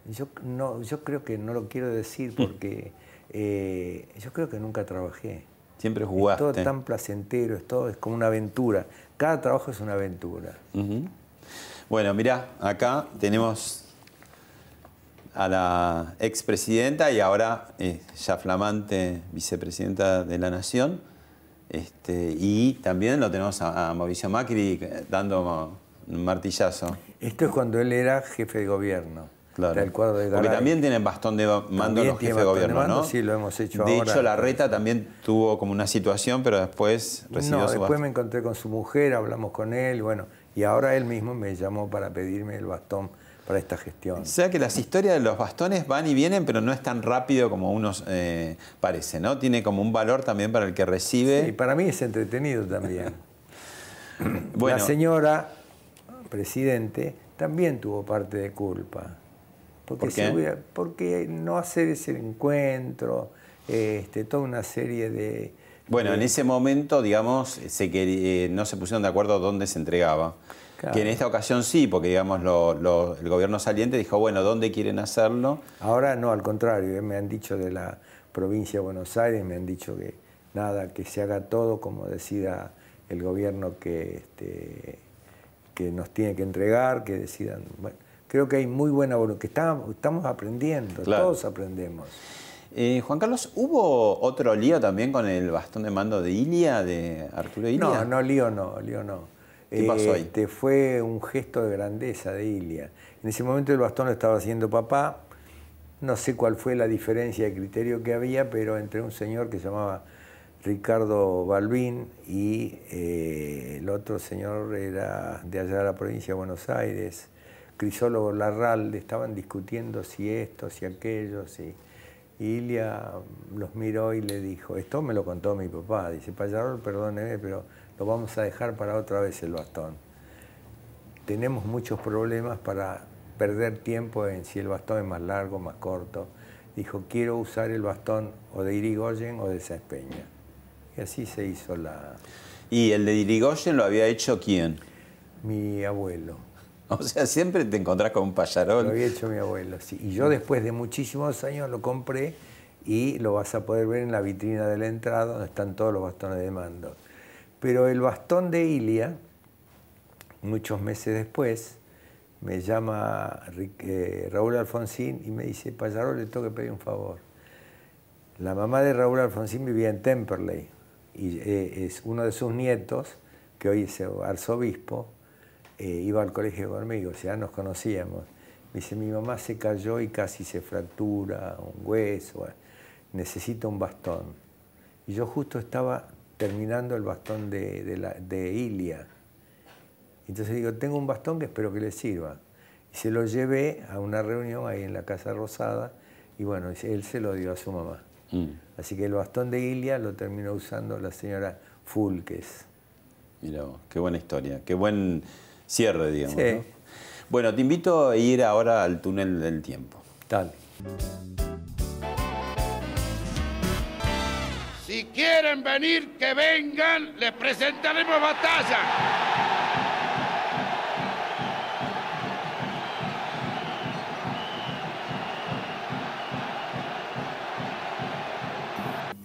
Yo, no, yo creo que no lo quiero decir porque eh, yo creo que nunca trabajé. Siempre Es jugaste. todo tan placentero, es todo es como una aventura. Cada trabajo es una aventura. Bueno, mirá, acá tenemos a la expresidenta y ahora eh, ya flamante vicepresidenta de la Nación. Este, y también lo tenemos a, a Mauricio Macri dando un martillazo. Esto es cuando él era jefe de gobierno. Claro. El cuadro de Porque también tienen bastón de mando los jefes de de gobierno, mando, ¿no? sí, lo hemos hecho De ahora. hecho, la reta también tuvo como una situación, pero después recibió No, su después bastón. me encontré con su mujer, hablamos con él, bueno, Y ahora él mismo me llamó para pedirme el bastón para esta gestión. O sea que las historias de los bastones van y vienen, pero no es tan rápido como uno eh, parece, ¿no? Tiene como un valor también para el que recibe. Y para mí es entretenido también. Bueno. La señora presidente también tuvo parte de culpa. Porque, ¿Por qué? hubiera- porque no hacer ese encuentro, este, toda una serie de... Bueno, de- en ese momento, digamos, se quería- eh, no se pusieron de acuerdo dónde se entregaba. Claro. Que en esta ocasión sí, porque digamos lo- lo- el gobierno saliente dijo, bueno, ¿dónde quieren hacerlo? Ahora no, al contrario, eh, me han dicho de la provincia de Buenos Aires, me han dicho que nada, que se haga todo como decida el gobierno que, este, que nos tiene que entregar, que decidan. Bueno, creo que hay muy buena voluntad, que estamos, estamos aprendiendo, Claro. todos aprendemos. Eh, Juan Carlos, ¿hubo otro lío también con el bastón de mando de Ilia, de Arturo Ilia? No, no, lío no, lío no. ¿Qué pasó? Este, fue un gesto de grandeza de Ilia. En ese momento el bastón lo estaba haciendo papá. No sé cuál fue la diferencia de criterio que había, pero entre un señor que se llamaba Ricardo Balbín y eh, el otro señor era de allá de la provincia de Buenos Aires, Crisólogo Larralde, estaban discutiendo si esto, si aquello. Y Ilia los miró y le dijo, esto me lo contó mi papá, dice, Payarol, perdóneme, pero lo vamos a dejar para otra vez el bastón. Tenemos muchos problemas para perder tiempo en si el bastón es más largo, más corto. Dijo, quiero usar el bastón o de Irigoyen o de Sáenz Peña. Y así se hizo la, ¿Y el de Irigoyen lo había hecho quién? mi abuelo. O sea, siempre te encontrás con un Lo payarol. había hecho mi abuelo, sí. Y yo después de muchísimos años lo compré y lo vas a poder ver en la vitrina de la entrada donde están todos los bastones de mando. Pero el bastón de Ilia, muchos meses después, me llama eh, Raúl Alfonsín y me dice, Payarol, le tengo que pedir un favor. La mamá de Raúl Alfonsín vivía en Temperley y eh, es uno de sus nietos, que hoy es arzobispo, eh, iba al colegio conmigo, o sea, nos conocíamos. Me dice, mi mamá se cayó y casi se fractura un hueso, necesita un bastón. Y yo justo estaba terminando el bastón de, de la- de Ilia. Entonces digo, tengo un bastón que espero que le sirva. Y se lo llevé a una reunión ahí en la Casa Rosada y bueno, él se lo dio a su mamá. Mm, Así que el bastón de Ilia lo terminó usando la señora Fulques. mira qué buena historia, qué buen cierre, digamos. Sí. ¿no? Bueno, te invito a ir ahora al túnel del tiempo. Tal. Si quieren venir, que vengan, les presentaremos batalla.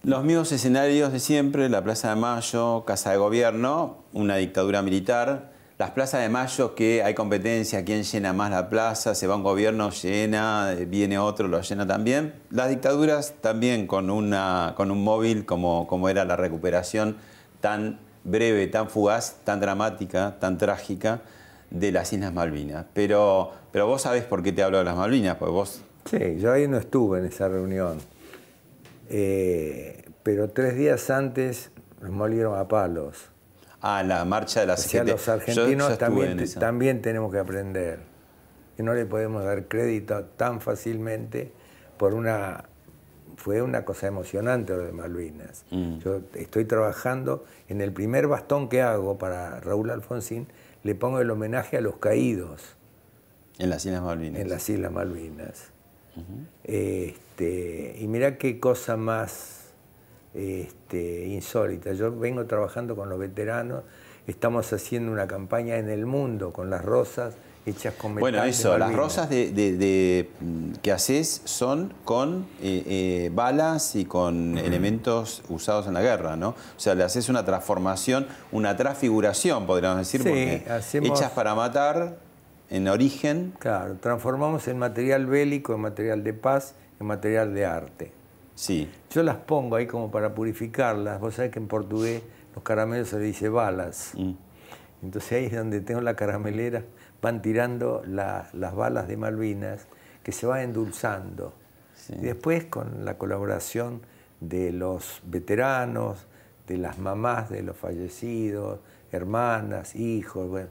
Los mismos escenarios de siempre, la Plaza de Mayo, Casa de Gobierno, una dictadura militar, las plazas de Mayo que hay competencia, quién llena más la plaza, se va un gobierno, llena, eh, viene otro, lo llena también. Las dictaduras también con, un móvil como, era la recuperación tan breve, tan fugaz, tan dramática, tan trágica de las Islas Malvinas. Pero, pero vos sabés por qué te hablo de las Malvinas, porque vos Sí, yo ahí no estuve en esa reunión. Eh, pero tres días antes nos molieron a palos. Ah, la marcha de la O sea, CGT. los argentinos yo también, también tenemos que aprender. Que no le podemos dar crédito tan fácilmente por una... Fue una cosa emocionante lo de Malvinas. Mm. Yo estoy trabajando en el primer bastón que hago para Raúl Alfonsín, le pongo el homenaje a los caídos En las Islas Malvinas. en las Islas Malvinas. Este, y mira qué cosa más este, insólita. Yo vengo trabajando con los veteranos, estamos haciendo una campaña en el mundo con las rosas hechas con metal. Bueno, eso, las rosas de, de- de, que haces son con eh, eh, balas y con elementos usados en la guerra, ¿no? O sea, le haces una transformación, una transfiguración, podríamos decir, Sí, porque hacemos- hechas para matar en origen. Claro, transformamos en material bélico, en material de paz, en material de arte. Sí. Yo las pongo ahí como para purificarlas. Vos sabés que en portugués los caramelos se le dice balas. Mm. Entonces ahí es donde tengo la caramelera, van tirando la- las balas de Malvinas que se van endulzando. Y después con la colaboración de los veteranos, de las mamás de los fallecidos, hermanas, hijos, bueno,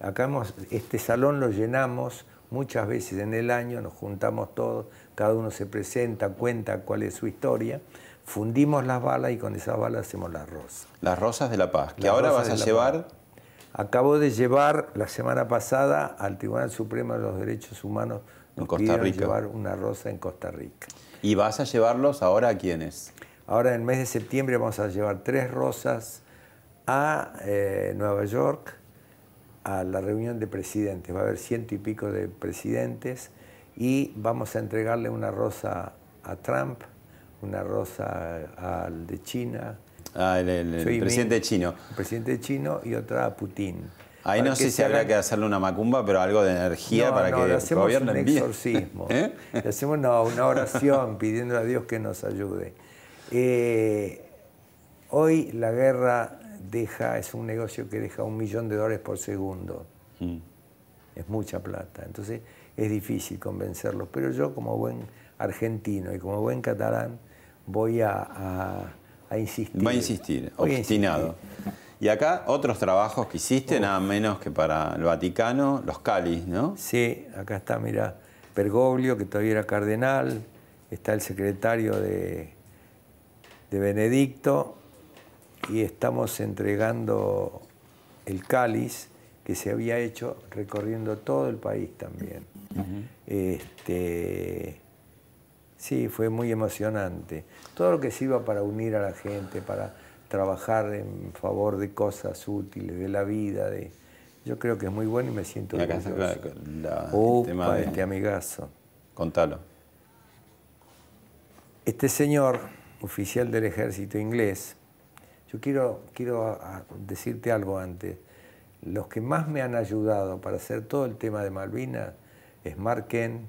acá hemos, este salón lo llenamos muchas veces en el año, nos juntamos todos, cada uno se presenta, cuenta cuál es su historia, fundimos las balas y con esas balas hacemos las rosas. Las rosas de la paz, que Las ahora vas a llevar... Acabo de llevar la semana pasada al Tribunal Supremo de los Derechos Humanos En nos Costa pidieron Rica. llevar una rosa en Costa Rica. ¿Y vas a llevarlos ahora a quiénes? Ahora en el mes de septiembre vamos a llevar tres rosas a eh, Nueva York a la reunión de presidentes. Va a haber ciento y pico de presidentes y vamos a entregarle una rosa a Trump, una rosa al de China, Ah, el, presidente chino. el presidente chino y otra a Putin. Ahí Para no sé si habrá hagan- que hacerle una macumba, pero algo de energía No, para no, le que hacemos un bien. exorcismo. ¿Eh? Le hacemos no, una oración pidiendo a Dios que nos ayude. Eh, hoy la guerra deja, es un negocio que deja un millón de dólares por segundo. Mm. Es mucha plata. Entonces es difícil convencerlos. Pero yo como buen argentino y como buen catalán voy a, a- a insistir. Va a insistir, Voy a obstinado. Y acá otros trabajos que hiciste, nada menos que para el Vaticano, los Calis, ¿no? Sí, acá está, mira, Bergoglio, que todavía era cardenal, está el secretario de, de Benedicto, y estamos entregando el cáliz que se había hecho recorriendo todo el país también. Este, sí, fue muy emocionante. Todo lo que sirva para unir a la gente, para trabajar en favor de cosas útiles, de la vida, de, yo creo que es muy bueno y me siento está orgulloso. la- la- el tema de- este amigazo. Contalo. Este señor, oficial del ejército inglés, yo quiero, quiero decirte algo antes. Los que más me han ayudado para hacer todo el tema de Malvinas es Mark Kent,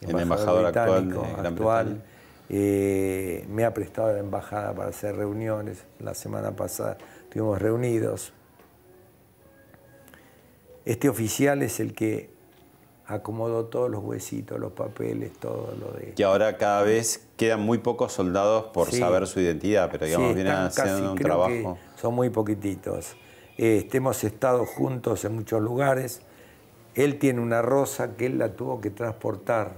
El embajador actual de británico, actual. Eh, me ha prestado la embajada para hacer reuniones. La semana pasada estuvimos reunidos. Este oficial es el que acomodó todos los huesitos, los papeles, todo lo de... Que ahora cada vez quedan muy pocos soldados por Sí. saber su identidad, pero digamos, Sí, vienen están casi, haciendo un trabajo. son muy poquititos. Este, hemos estado juntos en muchos lugares. Él tiene una rosa que él la tuvo que transportar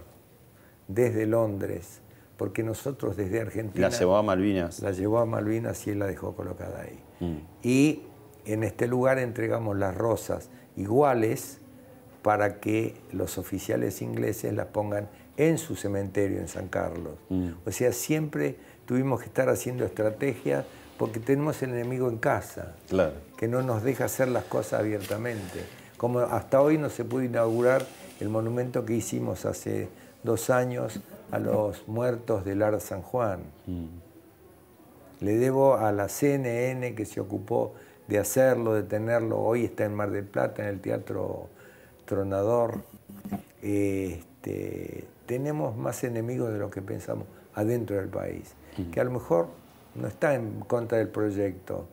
desde Londres, porque nosotros desde Argentina... La llevó a Malvinas. La llevó a Malvinas y él la dejó colocada ahí. Mm. Y en este lugar entregamos las rosas iguales para que los oficiales ingleses las pongan en su cementerio en San Carlos. Mm. O sea, siempre tuvimos que estar haciendo estrategias porque tenemos el enemigo en casa, Claro. que no nos deja hacer las cosas abiertamente. Como hasta hoy no se pudo inaugurar el monumento que hicimos hace dos años a los muertos del Ar San Juan. Le debo a la CNN que se ocupó de hacerlo, de tenerlo. Hoy está en Mar del Plata, en el Teatro Tronador. Este, tenemos más enemigos de lo que pensamos adentro del país, que a lo mejor no están en contra del proyecto,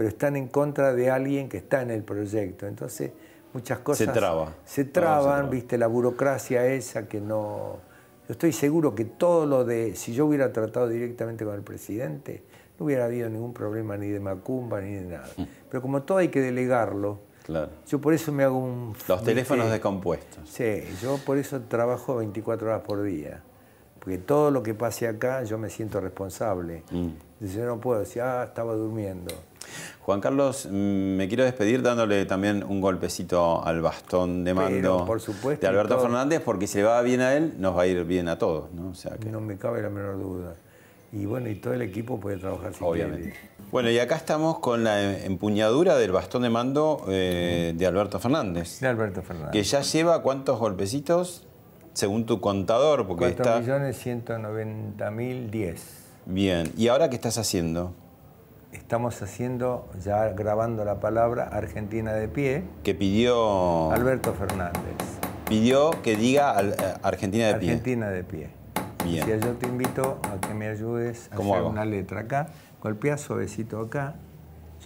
pero están en contra de alguien que está en el proyecto. Entonces, muchas cosas traba. se Todo se traban, traba. viste, la burocracia esa que no... Yo estoy seguro que todo lo de, si yo hubiera tratado directamente con el presidente, no hubiera habido ningún problema ni de Macumba ni de nada. Pero como todo hay que delegarlo, Claro. yo por eso me hago un... Los teléfonos descompuestos. Sí, yo por eso trabajo 24 horas por día. Porque todo lo que pase acá yo me siento responsable. Mm. Entonces, Yo no puedo decir, ah, estaba durmiendo. Juan Carlos, mm, me quiero despedir dándole también un golpecito al bastón de mando Pero, por supuesto, de Alberto todo. Fernández, porque si le va bien a él, nos va a ir bien a todos, ¿no? O sea que, No me cabe la menor duda. Y bueno, y todo el equipo puede trabajar si obviamente. quiere. Bueno, y acá estamos con la empuñadura del bastón de mando eh, de Alberto Fernández, De Alberto Fernández. que ya lleva cuántos golpecitos, según tu contador, porque está 4.190.010. bien. ¿Y ahora qué estás haciendo? Estamos haciendo, ya grabando la palabra Argentina de pie, Que pidió, Alberto Fernández. pidió que diga al- eh, Argentina de pie. Argentina de pie. Bien. O sea, yo te invito a que me ayudes a ¿Cómo hacer hago? una letra acá. Golpea suavecito acá.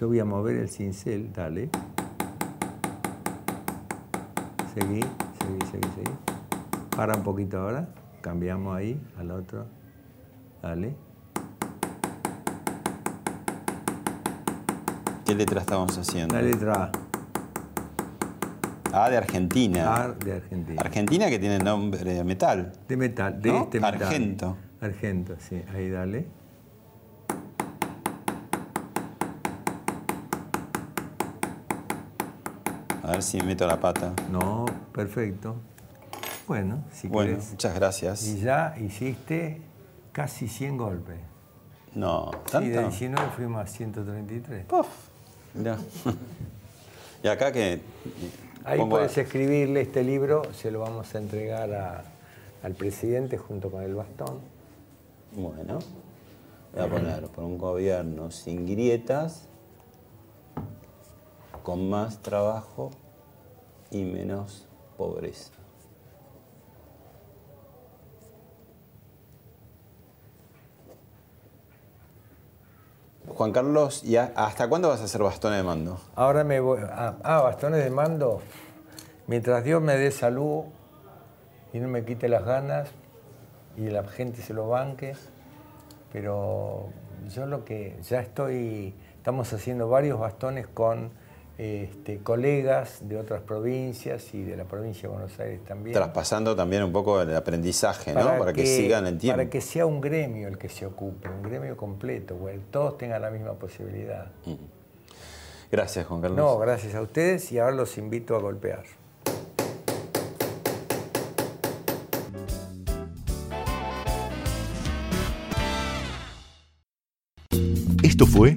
Yo voy a mover el cincel, dale. Seguí, seguí, seguí, seguí. Para un poquito ahora. Cambiamos ahí al otro. Dale. ¿Qué letra estamos haciendo? La letra A. A de Argentina. A de Argentina. Argentina que tiene nombre de metal. De metal, de ¿No? este metal. Argento. Argento, sí. Ahí dale. A ver si meto la pata. No, perfecto. Bueno, si Bueno, querés. muchas gracias. Y ya hiciste casi 100 golpes. No, Sí, de ¿tanto? 19 fuimos a 133. Mirá. Y acá que Ahí puedes escribirle este libro, se lo vamos a entregar a- al presidente junto con el bastón. Bueno, voy a poner por un gobierno sin grietas, con más trabajo y menos pobreza. Juan Carlos, ¿y hasta cuándo vas a hacer bastones de mando? Ahora me voy. Ah, ah, bastones de mando. Mientras Dios me dé salud y no me quite las ganas y la gente se lo banque. Pero yo lo que ya estoy. Estamos haciendo varios bastones con este, colegas de otras provincias y de la provincia de Buenos Aires también. Traspasando también un poco el aprendizaje, ¿no? Para, que, sigan el tiempo. Para que sea un gremio el que se ocupe, un gremio completo, güey, todos tengan la misma posibilidad. Gracias, Juan Carlos. No, gracias a ustedes y ahora los invito a golpear. Esto fue